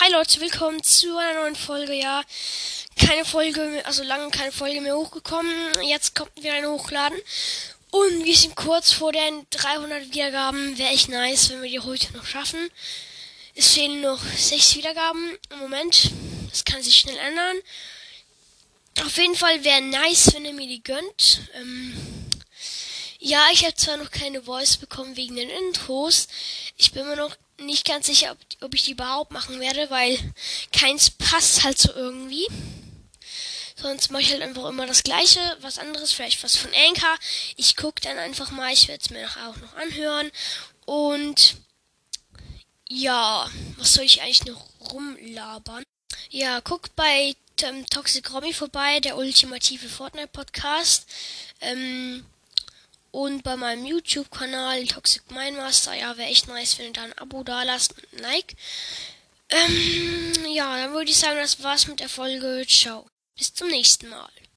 Hi Leute, willkommen zu einer neuen Folge. Ja, keine Folge, also lange keine Folge mehr hochgekommen. Jetzt kommt wieder eine hochladen. Und wir sind kurz vor den 300 Wiedergaben. Wäre echt nice, wenn wir die heute noch schaffen. Es fehlen noch 6 Wiedergaben im Moment. Das kann sich schnell ändern. Auf jeden Fall wäre nice, wenn ihr mir die gönnt. Ähm, ja, ich habe zwar noch keine Voice bekommen wegen den Intros. Ich bin mir noch nicht ganz sicher, ob, ob ich die überhaupt machen werde, weil keins passt halt so irgendwie. Sonst mache ich halt einfach immer das gleiche, was anderes, vielleicht was von Anchor. Ich gucke dann einfach mal, ich werde es mir auch noch anhören. Und ja, was soll ich eigentlich noch rumlabern? Ja, guckt bei ähm, Toxic Romy vorbei, der ultimative Fortnite-Podcast. Ähm, und bei meinem YouTube-Kanal Toxic Mindmaster, ja, wäre echt nice, wenn ihr da ein Abo da lasst und ein Like. Ähm, ja, dann würde ich sagen, das war's mit der Folge. Ciao. Bis zum nächsten Mal.